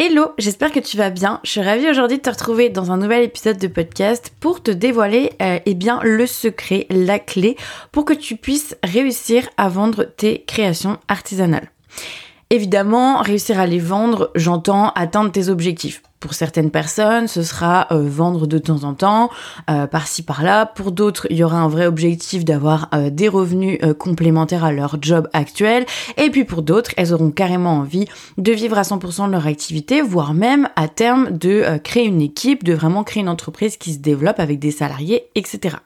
Hello, j'espère que tu vas bien. Je suis ravie aujourd'hui de te retrouver dans un nouvel épisode de podcast pour te dévoiler euh, eh bien le secret, la clé pour que tu puisses réussir à vendre tes créations artisanales. Évidemment, réussir à les vendre, j'entends atteindre tes objectifs. Pour certaines personnes, ce sera euh, vendre de temps en temps, euh, par-ci par-là. Pour d'autres, il y aura un vrai objectif d'avoir euh, des revenus complémentaires à leur job actuel. Et puis pour d'autres, elles auront carrément envie de vivre à 100% de leur activité, voire même à terme de créer une équipe, de vraiment créer une entreprise qui se développe avec des salariés, etc.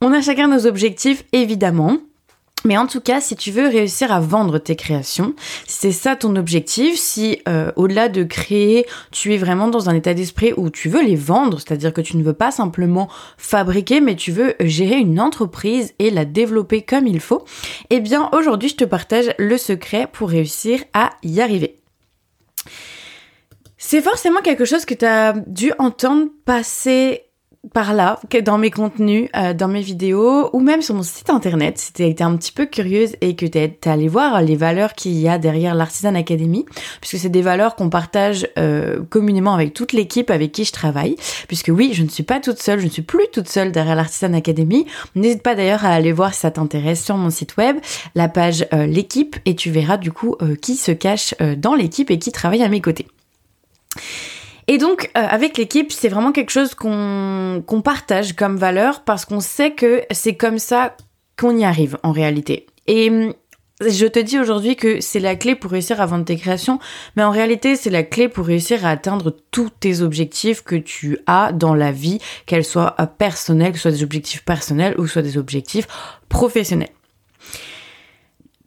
On a chacun nos objectifs, évidemment. Mais en tout cas, si tu veux réussir à vendre tes créations, c'est ça ton objectif, si euh, au-delà de créer, tu es vraiment dans un état d'esprit où tu veux les vendre, c'est-à-dire que tu ne veux pas simplement fabriquer, mais tu veux gérer une entreprise et la développer comme il faut, eh bien aujourd'hui je te partage le secret pour réussir à y arriver. C'est forcément quelque chose que tu as dû entendre passer par là, dans mes contenus, euh, dans mes vidéos, ou même sur mon site internet, si tu été un petit peu curieuse et que tu es allé voir les valeurs qu'il y a derrière l'Artisan Academy, puisque c'est des valeurs qu'on partage euh, communément avec toute l'équipe avec qui je travaille, puisque oui, je ne suis pas toute seule, je ne suis plus toute seule derrière l'Artisan Academy. N'hésite pas d'ailleurs à aller voir si ça t'intéresse sur mon site web, la page euh, l'équipe, et tu verras du coup qui se cache dans l'équipe et qui travaille à mes côtés. Et donc, euh, avec l'équipe, c'est vraiment quelque chose qu'on partage comme valeur parce qu'on sait que c'est comme ça qu'on y arrive en réalité. Et hum, je te dis aujourd'hui que c'est la clé pour réussir à vendre tes créations, mais en réalité, c'est la clé pour réussir à atteindre tous tes objectifs que tu as dans la vie, qu'elles soient euh, personnelles, que ce soit des objectifs personnels ou soit des objectifs professionnels.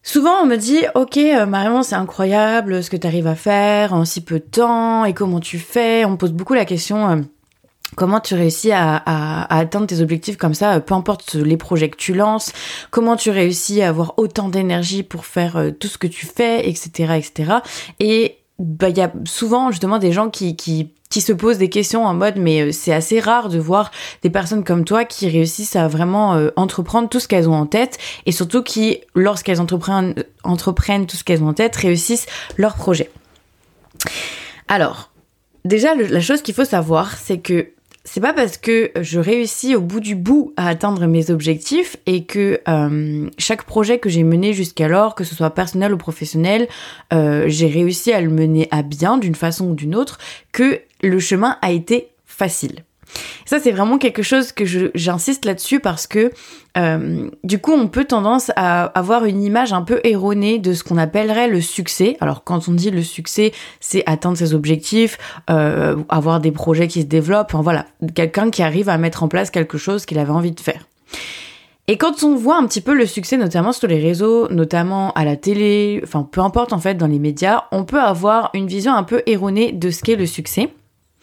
Souvent, on me dit, ok, euh, Marion, c'est incroyable ce que tu arrives à faire en si peu de temps et comment tu fais. On me pose beaucoup la question. Euh, comment tu réussis à, atteindre tes objectifs comme ça, peu importe les projets que tu lances, comment tu réussis à avoir autant d'énergie pour faire euh, tout ce que tu fais, etc., etc. Et bah il y a souvent justement des gens qui, qui qui se posent des questions en mode mais euh, c'est assez rare de voir des personnes comme toi qui réussissent à vraiment euh, entreprendre tout ce qu'elles ont en tête et surtout qui lorsqu'elles entreprennent, entreprennent tout ce qu'elles ont en tête réussissent leur projet. Alors, déjà la chose qu'il faut savoir c'est que c'est pas parce que je réussis au bout du bout à atteindre mes objectifs et que euh, chaque projet que j'ai mené jusqu'alors, que ce soit personnel ou professionnel, euh, j'ai réussi à le mener à bien d'une façon ou d'une autre, que le chemin a été facile. Ça, c'est vraiment quelque chose que j'insiste là-dessus parce que euh, du coup, on peut tendance à avoir une image un peu erronée de ce qu'on appellerait le succès. Alors, quand on dit le succès, c'est atteindre ses objectifs, euh, avoir des projets qui se développent, enfin, voilà, quelqu'un qui arrive à mettre en place quelque chose qu'il avait envie de faire. Et quand on voit un petit peu le succès, notamment sur les réseaux, notamment à la télé, enfin peu importe en fait dans les médias, on peut avoir une vision un peu erronée de ce qu'est le succès.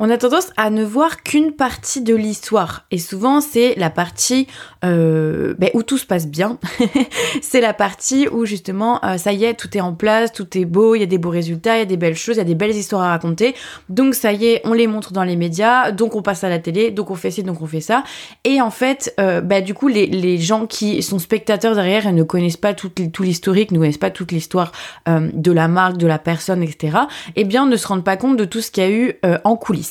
On a tendance à ne voir qu'une partie de l'histoire. Et souvent, c'est la partie euh, ben, où tout se passe bien. c'est la partie où justement, euh, ça y est, tout est en place, tout est beau, il y a des beaux résultats, il y a des belles choses, il y a des belles histoires à raconter. Donc ça y est, on les montre dans les médias, donc on passe à la télé, donc on fait ci, donc on fait ça. Et en fait, euh, ben, du coup, les, gens qui sont spectateurs derrière et ne connaissent pas tout, tout l'historique, ne connaissent pas toute l'histoire de la marque, de la personne, etc., eh bien, ne se rendent pas compte de tout ce qu'il y a eu en coulisses.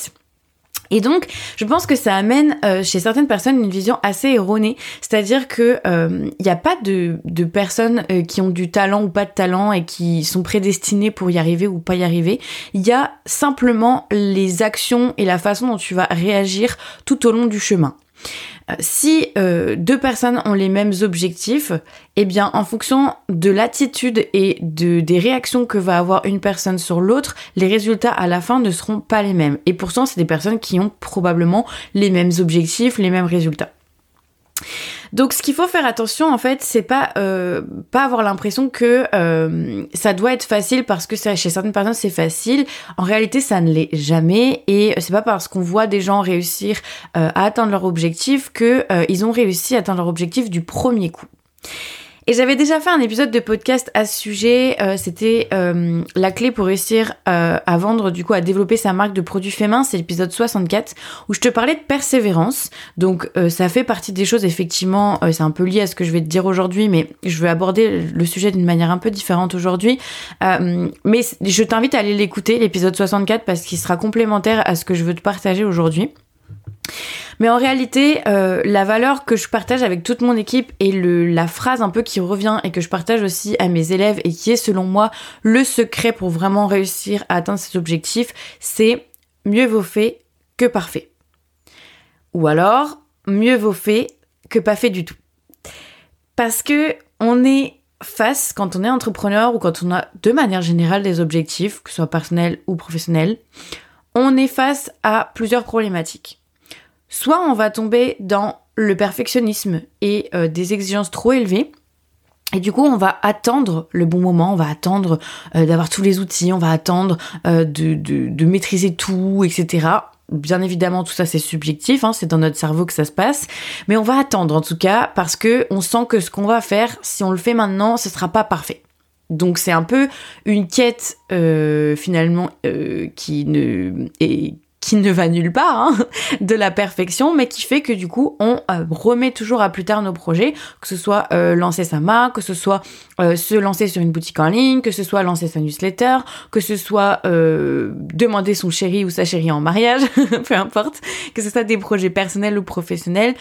Et donc, je pense que ça amène euh, chez certaines personnes une vision assez erronée, c'est-à-dire que il euh, n'y a pas de, de personnes euh, qui ont du talent ou pas de talent et qui sont prédestinées pour y arriver ou pas y arriver. Il y a simplement les actions et la façon dont tu vas réagir tout au long du chemin. Euh, si euh, deux personnes ont les mêmes objectifs, eh bien, en fonction de l'attitude et de, des réactions que va avoir une personne sur l'autre, les résultats à la fin ne seront pas les mêmes. Et pourtant, c'est des personnes qui ont probablement les mêmes objectifs, les mêmes résultats. Donc ce qu'il faut faire attention en fait, c'est pas euh, pas avoir l'impression que euh, ça doit être facile parce que chez certaines personnes c'est facile. En réalité, ça ne l'est jamais et c'est pas parce qu'on voit des gens réussir euh, à atteindre leur objectif que ils ont réussi à atteindre leur objectif du premier coup. Et j'avais déjà fait un épisode de podcast à ce sujet. Euh, c'était euh, la clé pour réussir euh, à vendre, du coup, à développer sa marque de produits faits main. C'est l'épisode 64 où je te parlais de persévérance. Donc, ça fait partie des choses, effectivement, c'est un peu lié à ce que je vais te dire aujourd'hui, mais je vais aborder le sujet d'une manière un peu différente aujourd'hui. mais je t'invite à aller l'écouter, l'épisode 64, parce qu'il sera complémentaire à ce que je veux te partager aujourd'hui. Mais en réalité, euh, la valeur que je partage avec toute mon équipe et la phrase un peu qui revient et que je partage aussi à mes élèves et qui est selon moi le secret pour vraiment réussir à atteindre cet objectif, c'est mieux vaut fait que parfait. Ou alors, mieux vaut fait que pas fait du tout. Parce que on est face, quand on est entrepreneur ou quand on a de manière générale des objectifs, que ce soit personnels ou professionnels, on est face à plusieurs problématiques. Soit on va tomber dans le perfectionnisme et euh, des exigences trop élevées. Et du coup, on va attendre le bon moment, on va attendre euh, d'avoir tous les outils, on va attendre euh, de, maîtriser tout, etc. Bien évidemment, tout ça c'est subjectif, hein, c'est dans notre cerveau que ça se passe, mais on va attendre en tout cas parce que on sent que ce qu'on va faire, si on le fait maintenant, ce sera pas parfait. Donc c'est un peu une quête finalement qui ne est qui ne va nulle part, hein, de la perfection, mais qui fait que du coup, on euh, remet toujours à plus tard nos projets, que ce soit euh, lancer sa marque, que ce soit euh, se lancer sur une boutique en ligne, que ce soit lancer sa newsletter, que ce soit demander son chéri ou sa chérie en mariage, peu importe, que ce soit des projets personnels ou professionnels,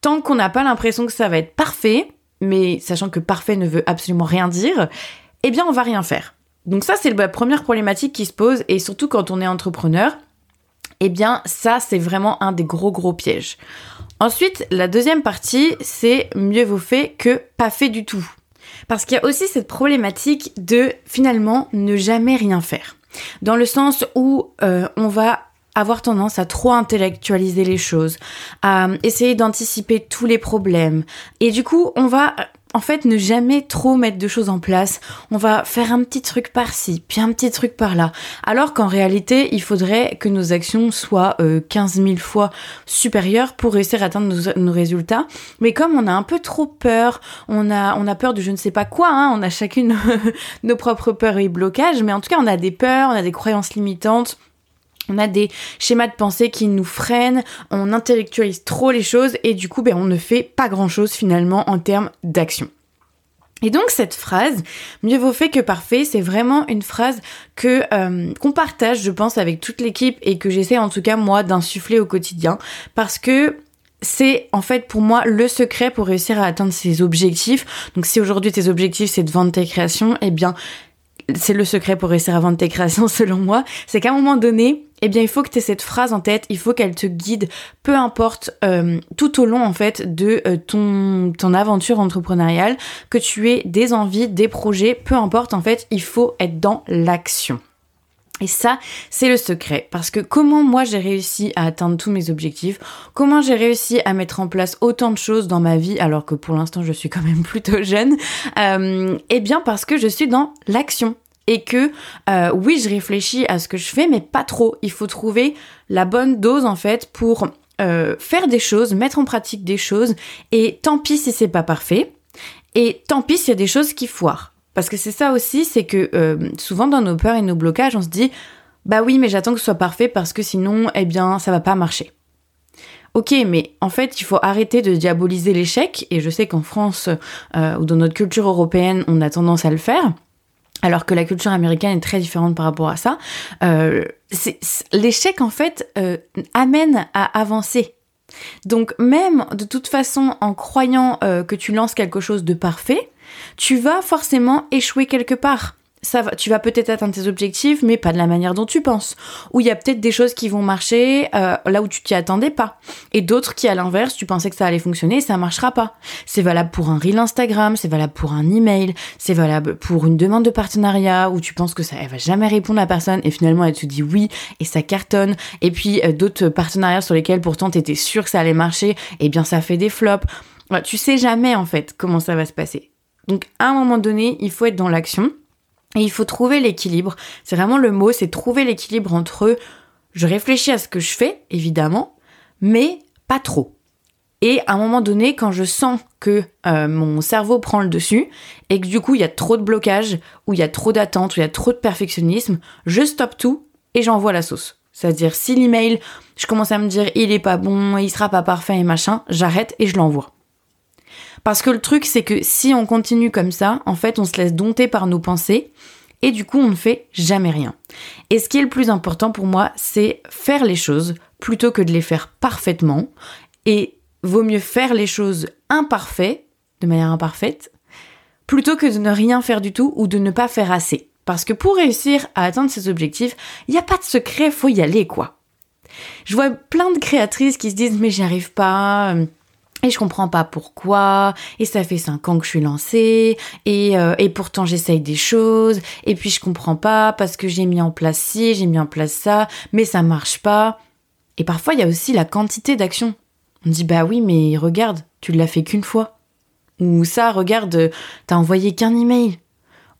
tant qu'on n'a pas l'impression que ça va être parfait, mais sachant que parfait ne veut absolument rien dire, eh bien on va rien faire. Donc ça c'est la première problématique qui se pose et surtout quand on est entrepreneur, eh bien ça c'est vraiment un des gros gros pièges. Ensuite, la deuxième partie, c'est mieux vaut fait que pas fait du tout. Parce qu'il y a aussi cette problématique de finalement ne jamais rien faire. Dans le sens où euh, on va avoir tendance à trop intellectualiser les choses, à essayer d'anticiper tous les problèmes. Et du coup, on va en fait, ne jamais trop mettre de choses en place. On va faire un petit truc par-ci, puis un petit truc par-là. Alors qu'en réalité, il faudrait que nos actions soient euh, 15 000 fois supérieures pour réussir à atteindre nos, résultats. Mais comme on a un peu trop peur, on a, on a peur de je ne sais pas quoi, hein, on a chacune nos propres peurs et blocages, mais en tout cas, on a des peurs, on a des croyances limitantes on a des schémas de pensée qui nous freinent, on intellectualise trop les choses et du coup ben, on ne fait pas grand chose finalement en termes d'action. Et donc cette phrase, mieux vaut fait que parfait, c'est vraiment une phrase que euh, qu'on partage, je pense, avec toute l'équipe et que j'essaie en tout cas moi d'insuffler au quotidien, parce que c'est en fait pour moi le secret pour réussir à atteindre ses objectifs. Donc si aujourd'hui tes objectifs c'est de vendre tes créations, eh bien c'est le secret pour réussir à vendre tes créations selon moi, c'est qu'à un moment donné, eh bien il faut que tu aies cette phrase en tête, il faut qu'elle te guide, peu importe euh, tout au long en fait de euh, ton, ton aventure entrepreneuriale, que tu aies des envies, des projets, peu importe en fait, il faut être dans l'action. Et ça, c'est le secret. Parce que comment moi j'ai réussi à atteindre tous mes objectifs, comment j'ai réussi à mettre en place autant de choses dans ma vie, alors que pour l'instant je suis quand même plutôt jeune, euh, eh bien parce que je suis dans l'action. Et que euh, oui, je réfléchis à ce que je fais, mais pas trop. Il faut trouver la bonne dose en fait pour euh, faire des choses, mettre en pratique des choses. Et tant pis si c'est pas parfait. Et tant pis s'il y a des choses qui foirent. Parce que c'est ça aussi, c'est que euh, souvent dans nos peurs et nos blocages, on se dit bah oui, mais j'attends que ce soit parfait parce que sinon, eh bien, ça va pas marcher. Ok, mais en fait, il faut arrêter de diaboliser l'échec. Et je sais qu'en France euh, ou dans notre culture européenne, on a tendance à le faire. Alors que la culture américaine est très différente par rapport à ça. Euh, l'échec, en fait, amène à avancer. Donc même de toute façon, en croyant que tu lances quelque chose de parfait, tu vas forcément échouer quelque part. Ça va, tu vas peut-être atteindre tes objectifs, mais pas de la manière dont tu penses. Ou il y a peut-être des choses qui vont marcher euh, là où tu t'y attendais pas. Et d'autres qui, à l'inverse, tu pensais que ça allait fonctionner et ça marchera pas. C'est valable pour un reel Instagram, c'est valable pour un email, c'est valable pour une demande de partenariat où tu penses que ça, elle va jamais répondre à personne et finalement elle te dit oui et ça cartonne. Et puis euh, d'autres partenariats sur lesquels pourtant tu étais sûr que ça allait marcher, et eh bien ça fait des flops. tu sais jamais en fait comment ça va se passer. Donc à un moment donné, il faut être dans l'action et il faut trouver l'équilibre. C'est vraiment le mot, c'est trouver l'équilibre entre je réfléchis à ce que je fais, évidemment, mais pas trop. Et à un moment donné, quand je sens que euh, mon cerveau prend le dessus et que du coup il y a trop de blocage, ou il y a trop d'attente, ou il y a trop de perfectionnisme, je stoppe tout et j'envoie la sauce. C'est-à-dire si l'email, je commence à me dire il est pas bon, il sera pas parfait et machin, j'arrête et je l'envoie. Parce que le truc c'est que si on continue comme ça, en fait on se laisse dompter par nos pensées et du coup on ne fait jamais rien. Et ce qui est le plus important pour moi, c'est faire les choses plutôt que de les faire parfaitement et vaut mieux faire les choses imparfaites, de manière imparfaite, plutôt que de ne rien faire du tout ou de ne pas faire assez. Parce que pour réussir à atteindre ses objectifs, il n'y a pas de secret, faut y aller quoi. Je vois plein de créatrices qui se disent mais j'y arrive pas, euh, et je comprends pas pourquoi, et ça fait cinq ans que je suis lancée, et, euh, et pourtant j'essaye des choses, et puis je comprends pas parce que j'ai mis en place ci, j'ai mis en place ça, mais ça marche pas. Et parfois il y a aussi la quantité d'actions. On dit bah oui, mais regarde, tu l'as fait qu'une fois. Ou ça, regarde, t'as envoyé qu'un email.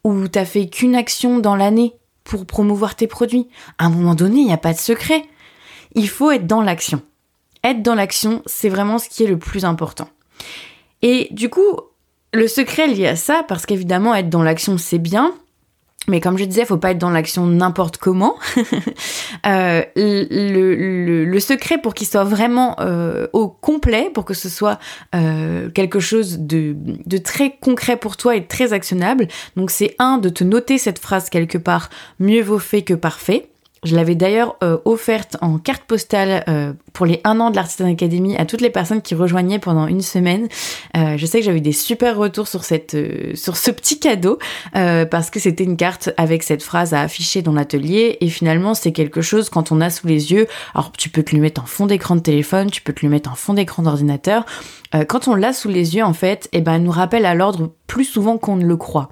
Ou t'as fait qu'une action dans l'année pour promouvoir tes produits. À un moment donné, il n'y a pas de secret. Il faut être dans l'action. Être dans l'action, c'est vraiment ce qui est le plus important. Et du coup, le secret lié à ça, parce qu'évidemment, être dans l'action, c'est bien, mais comme je disais, faut pas être dans l'action n'importe comment. euh, le, secret pour qu'il soit vraiment euh, au complet, pour que ce soit euh, quelque chose de, très concret pour toi et très actionnable. Donc c'est un de te noter cette phrase quelque part. Mieux vaut fait que parfait. Je l'avais d'ailleurs euh, offerte en carte postale euh, pour les 1 an de l'Artisan Academy à toutes les personnes qui rejoignaient pendant une semaine. Euh, je sais que j'avais des super retours sur, cette, sur ce petit cadeau parce que c'était une carte avec cette phrase à afficher dans l'atelier et finalement c'est quelque chose quand on a sous les yeux. Alors tu peux te le mettre en fond d'écran de téléphone, tu peux te le mettre en fond d'écran d'ordinateur. quand on l'a sous les yeux en fait, eh ben, elle nous rappelle à l'ordre plus souvent qu'on ne le croit,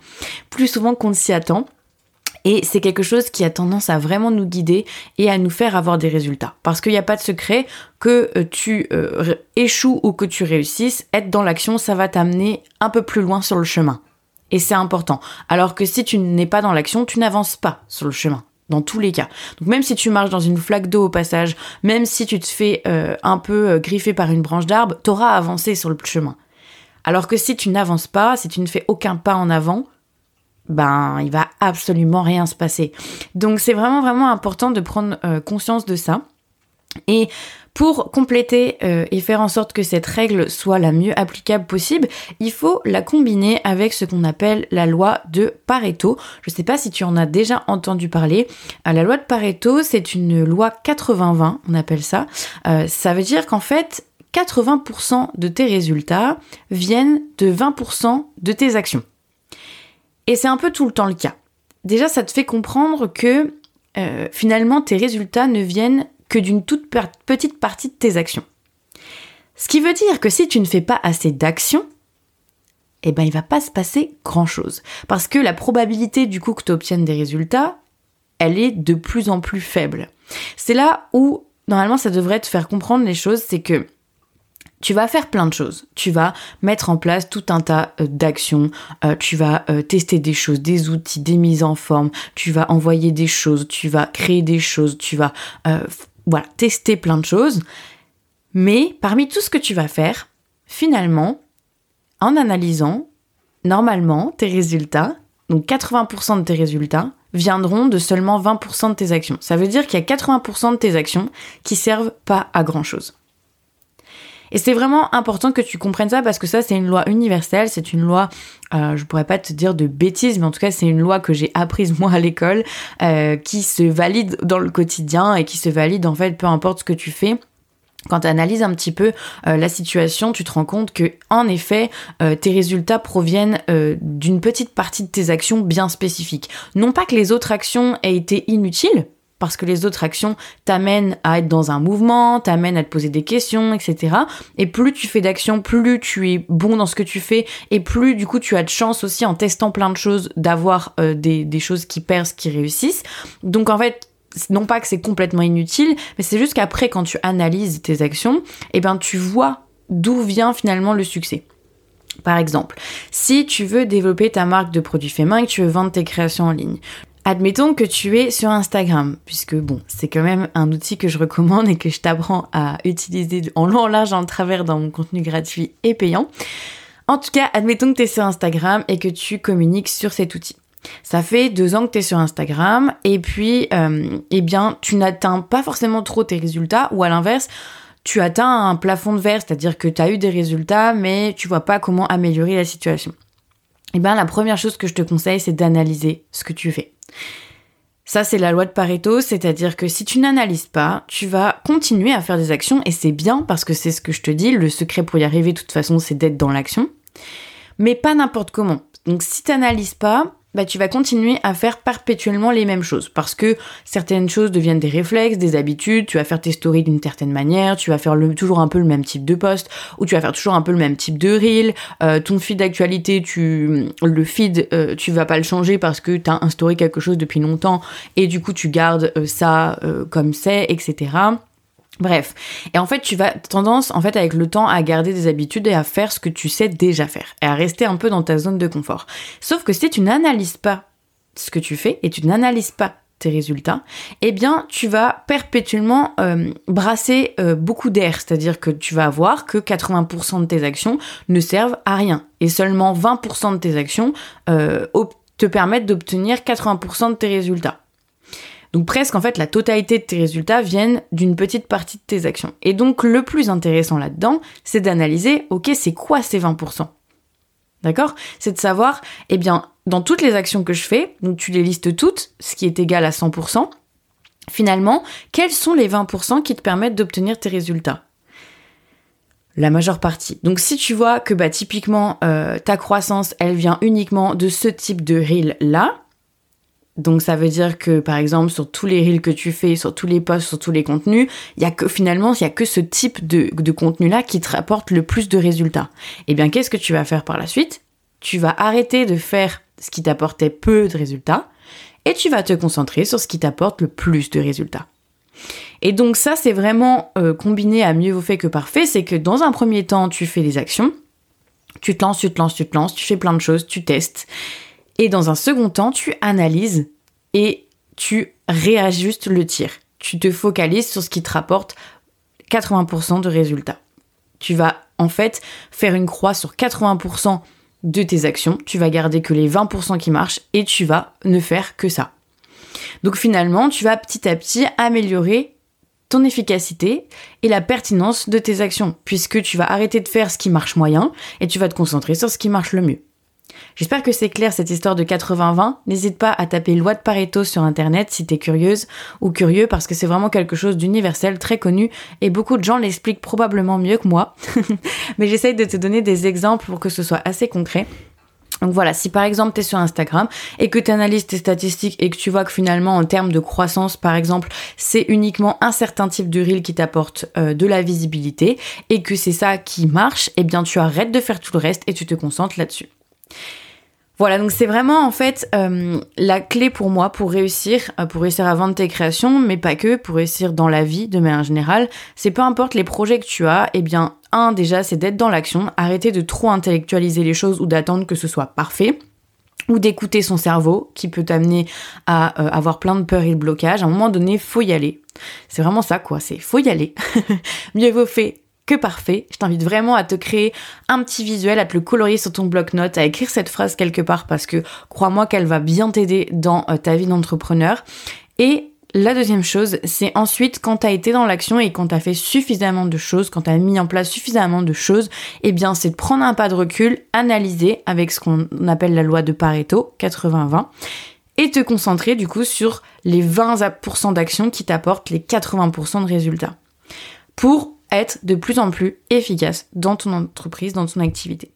plus souvent qu'on ne s'y attend. Et c'est quelque chose qui a tendance à vraiment nous guider et à nous faire avoir des résultats. Parce qu'il n'y a pas de secret que euh, tu euh, échoues ou que tu réussisses. Être dans l'action, ça va t'amener un peu plus loin sur le chemin. Et c'est important. Alors que si tu n'es pas dans l'action, tu n'avances pas sur le chemin dans tous les cas. Donc même si tu marches dans une flaque d'eau au passage, même si tu te fais euh, un peu griffer par une branche d'arbre, t'auras avancé sur le chemin. Alors que si tu n'avances pas, si tu ne fais aucun pas en avant, ben il va absolument rien se passer. Donc c'est vraiment vraiment important de prendre euh, conscience de ça. Et pour compléter euh, et faire en sorte que cette règle soit la mieux applicable possible, il faut la combiner avec ce qu'on appelle la loi de Pareto. Je ne sais pas si tu en as déjà entendu parler. Euh, la loi de Pareto, c'est une loi 80-20, on appelle ça. ça veut dire qu'en fait, 80% de tes résultats viennent de 20% de tes actions. Et c'est un peu tout le temps le cas. Déjà, ça te fait comprendre que euh, finalement, tes résultats ne viennent que d'une toute petite partie de tes actions. Ce qui veut dire que si tu ne fais pas assez d'actions, eh ben il va pas se passer grand chose. Parce que la probabilité du coup que tu obtiennes des résultats, elle est de plus en plus faible. C'est là où normalement ça devrait te faire comprendre les choses, c'est que tu vas faire plein de choses. Tu vas mettre en place tout un tas euh, d'actions. Euh, tu vas euh, tester des choses, des outils, des mises en forme. Tu vas envoyer des choses. Tu vas créer des choses. Tu vas tester plein de choses. Mais parmi tout ce que tu vas faire, finalement, en analysant, normalement, tes résultats, donc 80% de tes résultats, viendront de seulement 20% de tes actions. Ça veut dire qu'il y a 80% de tes actions qui servent pas à grand chose. Et c'est vraiment important que tu comprennes ça parce que ça, c'est une loi universelle, c'est une loi, euh, je pourrais pas te dire de bêtises, mais en tout cas, c'est une loi que j'ai apprise moi à l'école, euh, qui se valide dans le quotidien et qui se valide en fait peu importe ce que tu fais quand tu analyses un petit peu euh, la situation, tu te rends compte que en effet, euh, tes résultats proviennent d'une petite partie de tes actions bien spécifiques. Non pas que les autres actions aient été inutiles, parce que les autres actions t'amènent à être dans un mouvement, t'amènent à te poser des questions, etc. Et plus tu fais d'actions, plus tu es bon dans ce que tu fais, et plus du coup tu as de chance aussi en testant plein de choses d'avoir euh, des, choses qui percent, qui réussissent. Donc en fait, non pas que c'est complètement inutile, mais c'est juste qu'après quand tu analyses tes actions, eh ben tu vois d'où vient finalement le succès. Par exemple, si tu veux développer ta marque de produits faits main et que tu veux vendre tes créations en ligne, Admettons que tu es sur Instagram, puisque bon, c'est quand même un outil que je recommande et que je t'apprends à utiliser en long, en large, en travers dans mon contenu gratuit et payant. En tout cas, admettons que tu es sur Instagram et que tu communiques sur cet outil. Ça fait deux ans que tu es sur Instagram et puis, euh, eh bien, tu n'atteins pas forcément trop tes résultats ou à l'inverse, tu atteins un plafond de verre, c'est-à-dire que tu as eu des résultats mais tu vois pas comment améliorer la situation. Eh bien, la première chose que je te conseille, c'est d'analyser ce que tu fais. Ça, c'est la loi de Pareto, c'est-à-dire que si tu n'analyses pas, tu vas continuer à faire des actions et c'est bien parce que c'est ce que je te dis, le secret pour y arriver de toute façon, c'est d'être dans l'action, mais pas n'importe comment. Donc si tu n'analyses pas, bah, tu vas continuer à faire perpétuellement les mêmes choses parce que certaines choses deviennent des réflexes, des habitudes, tu vas faire tes stories d'une certaine manière, tu vas faire toujours un peu le même type de post ou tu vas faire toujours un peu le même type de reel, euh, ton feed d'actualité, tu le feed, euh, tu vas pas le changer parce que tu as instauré quelque chose depuis longtemps et du coup tu gardes euh, ça comme c'est, etc. Bref. Et en fait, tu vas tendance, en fait, avec le temps, à garder des habitudes et à faire ce que tu sais déjà faire. Et à rester un peu dans ta zone de confort. Sauf que si tu n'analyses pas ce que tu fais et tu n'analyses pas tes résultats, eh bien, tu vas perpétuellement euh, brasser euh, beaucoup d'air. C'est-à-dire que tu vas voir que 80% de tes actions ne servent à rien. Et seulement 20% de tes actions euh, te permettent d'obtenir 80% de tes résultats. Donc presque en fait la totalité de tes résultats viennent d'une petite partie de tes actions. Et donc le plus intéressant là-dedans, c'est d'analyser, ok, c'est quoi ces 20% D'accord? C'est de savoir, eh bien, dans toutes les actions que je fais, donc tu les listes toutes, ce qui est égal à 100%, finalement, quels sont les 20% qui te permettent d'obtenir tes résultats? La majeure partie. Donc si tu vois que bah typiquement euh, ta croissance elle vient uniquement de ce type de reel là, donc ça veut dire que par exemple sur tous les reels que tu fais, sur tous les posts, sur tous les contenus, il y a que finalement il y a que ce type de, de contenu là qui te rapporte le plus de résultats. Et eh bien qu'est-ce que tu vas faire par la suite? Tu vas arrêter de faire ce qui t'apportait peu de résultats et tu vas te concentrer sur ce qui t'apporte le plus de résultats. Et donc ça c'est vraiment euh, combiné à mieux vaut fait que parfait, c'est que dans un premier temps tu fais des actions, tu te lances, tu te lances, tu te lances, tu fais plein de choses, tu testes. Et dans un second temps, tu analyses et tu réajustes le tir. Tu te focalises sur ce qui te rapporte 80% de résultats. Tu vas en fait faire une croix sur 80% de tes actions, tu vas garder que les 20% qui marchent et tu vas ne faire que ça. Donc finalement, tu vas petit à petit améliorer ton efficacité et la pertinence de tes actions, puisque tu vas arrêter de faire ce qui marche moyen et tu vas te concentrer sur ce qui marche le mieux. J'espère que c'est clair cette histoire de 80-20. N'hésite pas à taper loi de Pareto sur internet si t'es curieuse ou curieux parce que c'est vraiment quelque chose d'universel, très connu et beaucoup de gens l'expliquent probablement mieux que moi. Mais j'essaye de te donner des exemples pour que ce soit assez concret. Donc voilà, si par exemple tu es sur Instagram et que tu tes statistiques et que tu vois que finalement en termes de croissance par exemple, c'est uniquement un certain type de reel qui t'apporte euh, de la visibilité et que c'est ça qui marche, eh bien tu arrêtes de faire tout le reste et tu te concentres là-dessus. Voilà, donc c'est vraiment en fait euh, la clé pour moi pour réussir, euh, pour réussir à vendre tes créations, mais pas que, pour réussir dans la vie de manière générale. C'est peu importe les projets que tu as, eh bien, un déjà, c'est d'être dans l'action, arrêter de trop intellectualiser les choses ou d'attendre que ce soit parfait ou d'écouter son cerveau qui peut t'amener à euh, avoir plein de peurs et de blocages. À un moment donné, faut y aller. C'est vraiment ça quoi, c'est faut y aller. Mieux vaut fait que parfait. Je t'invite vraiment à te créer un petit visuel, à te le colorier sur ton bloc-notes, à écrire cette phrase quelque part parce que crois-moi qu'elle va bien t'aider dans euh, ta vie d'entrepreneur. Et la deuxième chose, c'est ensuite quand tu as été dans l'action et quand tu as fait suffisamment de choses, quand tu as mis en place suffisamment de choses, eh bien c'est de prendre un pas de recul, analyser avec ce qu'on appelle la loi de Pareto, 80-20, et te concentrer du coup sur les 20% d'actions qui t'apportent les 80% de résultats. Pour être de plus en plus efficace dans ton entreprise, dans ton activité.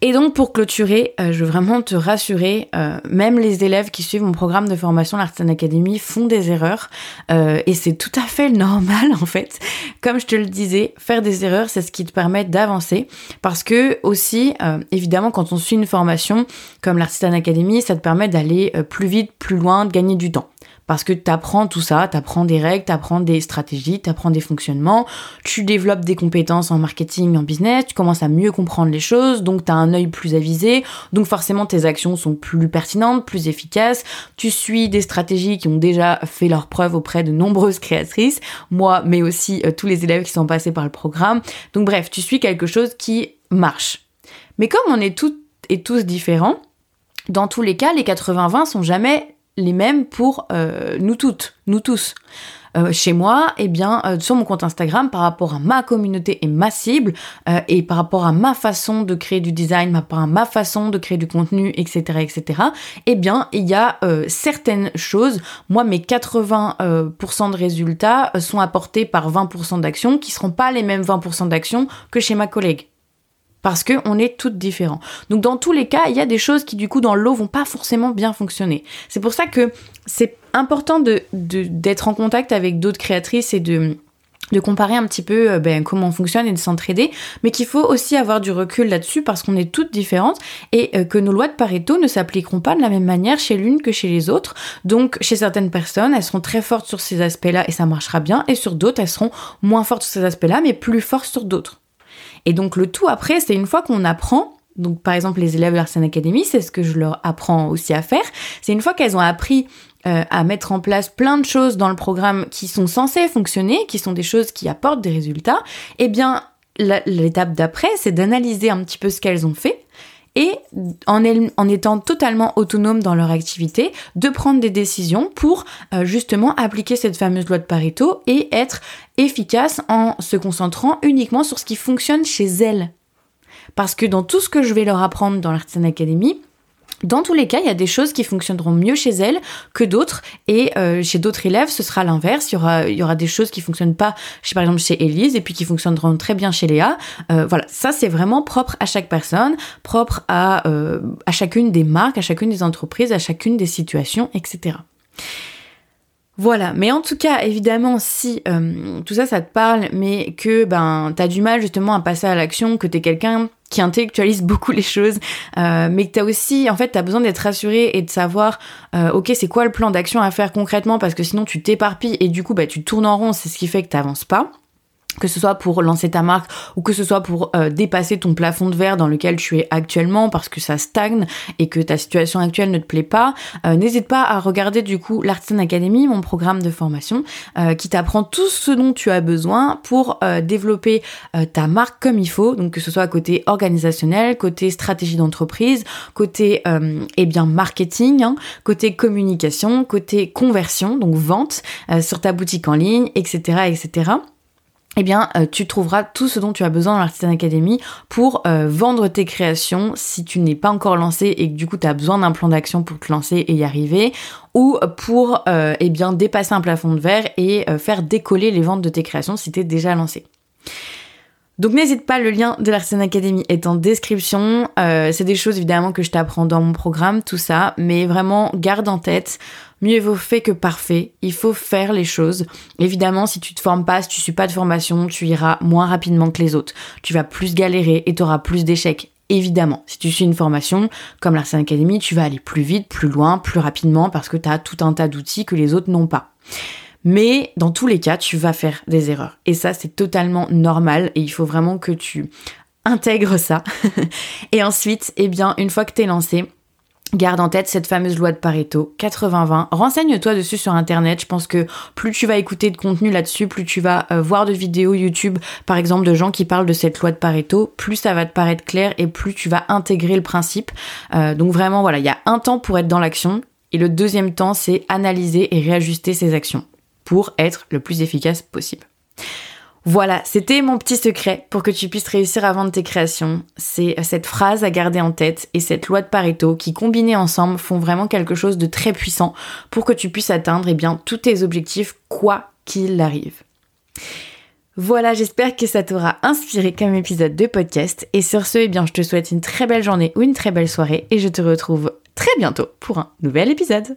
Et donc pour clôturer, euh, je veux vraiment te rassurer, euh, même les élèves qui suivent mon programme de formation l'Artisan Academy font des erreurs euh, et c'est tout à fait normal en fait. Comme je te le disais, faire des erreurs, c'est ce qui te permet d'avancer parce que aussi, évidemment, quand on suit une formation comme l'Artisan Academy, ça te permet d'aller plus vite, plus loin, de gagner du temps. Parce que tu apprends tout ça, tu apprends des règles, tu apprends des stratégies, tu apprends des fonctionnements, tu développes des compétences en marketing, en business, tu commences à mieux comprendre les choses, donc tu as un œil plus avisé, donc forcément tes actions sont plus pertinentes, plus efficaces, tu suis des stratégies qui ont déjà fait leur preuve auprès de nombreuses créatrices, moi, mais aussi euh, tous les élèves qui sont passés par le programme. Donc bref, tu suis quelque chose qui marche. Mais comme on est toutes et tous différents, dans tous les cas, les 80-20 sont jamais les mêmes pour euh, nous toutes, nous tous. Euh, chez moi, eh bien, euh, sur mon compte Instagram, par rapport à ma communauté et ma cible, et par rapport à ma façon de créer du design, par rapport à ma façon de créer du contenu, etc., etc., eh bien, il y a certaines choses. Moi, mes 80% de résultats sont apportés par 20% d'actions qui seront pas les mêmes 20% d'actions que chez ma collègue parce qu'on est toutes différents. Donc dans tous les cas, il y a des choses qui du coup dans l'eau vont pas forcément bien fonctionner. C'est pour ça que c'est important de, d'être en contact avec d'autres créatrices et de de comparer un petit peu euh, ben, comment on fonctionne et de s'entraider, mais qu'il faut aussi avoir du recul là-dessus parce qu'on est toutes différentes et euh, que nos lois de Pareto ne s'appliqueront pas de la même manière chez l'une que chez les autres. Donc chez certaines personnes, elles seront très fortes sur ces aspects-là et ça marchera bien, et sur d'autres, elles seront moins fortes sur ces aspects-là, mais plus fortes sur d'autres. Et donc le tout après, c'est une fois qu'on apprend, donc par exemple les élèves de l'Arsène Academy, c'est ce que je leur apprends aussi à faire, c'est une fois qu'elles ont appris euh, à mettre en place plein de choses dans le programme qui sont censées fonctionner, qui sont des choses qui apportent des résultats, eh bien l'étape d'après, c'est d'analyser un petit peu ce qu'elles ont fait et en, étant totalement autonome dans leur activité, de prendre des décisions pour euh, justement appliquer cette fameuse loi de Pareto et être efficace en se concentrant uniquement sur ce qui fonctionne chez elles. Parce que dans tout ce que je vais leur apprendre dans l'Artisan Academy, dans tous les cas, il y a des choses qui fonctionneront mieux chez elle que d'autres, et euh, chez d'autres élèves, ce sera l'inverse. Il y aura, des choses qui fonctionnent pas, chez, par exemple chez Elise, et puis qui fonctionneront très bien chez Léa. Euh, voilà, ça c'est vraiment propre à chaque personne, propre à, euh, à chacune des marques, à chacune des entreprises, à chacune des situations, etc. Voilà, mais en tout cas, évidemment, si tout ça, ça te parle, mais que ben t'as du mal justement à passer à l'action, que t'es quelqu'un qui intellectualise beaucoup les choses, euh, mais que tu as aussi, en fait, tu as besoin d'être rassuré et de savoir, euh, ok, c'est quoi le plan d'action à faire concrètement, parce que sinon tu t'éparpilles et du coup, bah, tu tournes en rond, c'est ce qui fait que tu pas que ce soit pour lancer ta marque ou que ce soit pour euh, dépasser ton plafond de verre dans lequel tu es actuellement parce que ça stagne et que ta situation actuelle ne te plaît pas, euh, n'hésite pas à regarder du coup l'Artisan Academy, mon programme de formation euh, qui t'apprend tout ce dont tu as besoin pour développer ta marque comme il faut, donc que ce soit côté organisationnel, côté stratégie d'entreprise, côté eh bien marketing, hein, côté communication, côté conversion, donc vente sur ta boutique en ligne, etc., etc eh bien, euh, tu trouveras tout ce dont tu as besoin dans l'Artisan Academy pour euh, vendre tes créations si tu n'es pas encore lancé et que du coup tu as besoin d'un plan d'action pour te lancer et y arriver, ou pour euh, eh bien dépasser un plafond de verre et faire décoller les ventes de tes créations si tu es déjà lancé. Donc n'hésite pas, le lien de l'Artisan Academy est en description. c'est des choses évidemment que je t'apprends dans mon programme, tout ça, mais vraiment garde en tête Mieux vaut fait que parfait. Il faut faire les choses. Évidemment, si tu te formes pas, si tu suis pas de formation, tu iras moins rapidement que les autres. Tu vas plus galérer et tu auras plus d'échecs. Évidemment, si tu suis une formation comme l'Arsen Academy, tu vas aller plus vite, plus loin, plus rapidement parce que tu as tout un tas d'outils que les autres n'ont pas. Mais dans tous les cas, tu vas faire des erreurs. Et ça, c'est totalement normal et il faut vraiment que tu intègres ça. et ensuite, eh bien, une fois que tu es lancé, Garde en tête cette fameuse loi de Pareto, 80-20. Renseigne-toi dessus sur internet. Je pense que plus tu vas écouter de contenu là-dessus, plus tu vas euh, voir de vidéos YouTube, par exemple, de gens qui parlent de cette loi de Pareto, plus ça va te paraître clair et plus tu vas intégrer le principe. Euh, donc vraiment, voilà, il y a un temps pour être dans l'action et le deuxième temps, c'est analyser et réajuster ses actions pour être le plus efficace possible. Voilà, c'était mon petit secret pour que tu puisses réussir à vendre tes créations. C'est cette phrase à garder en tête et cette loi de Pareto qui, combinées ensemble, font vraiment quelque chose de très puissant pour que tu puisses atteindre eh tous tes objectifs, quoi qu'il arrive. Voilà, j'espère que ça t'aura inspiré comme épisode de podcast. Et sur ce, eh bien, je te souhaite une très belle journée ou une très belle soirée et je te retrouve très bientôt pour un nouvel épisode.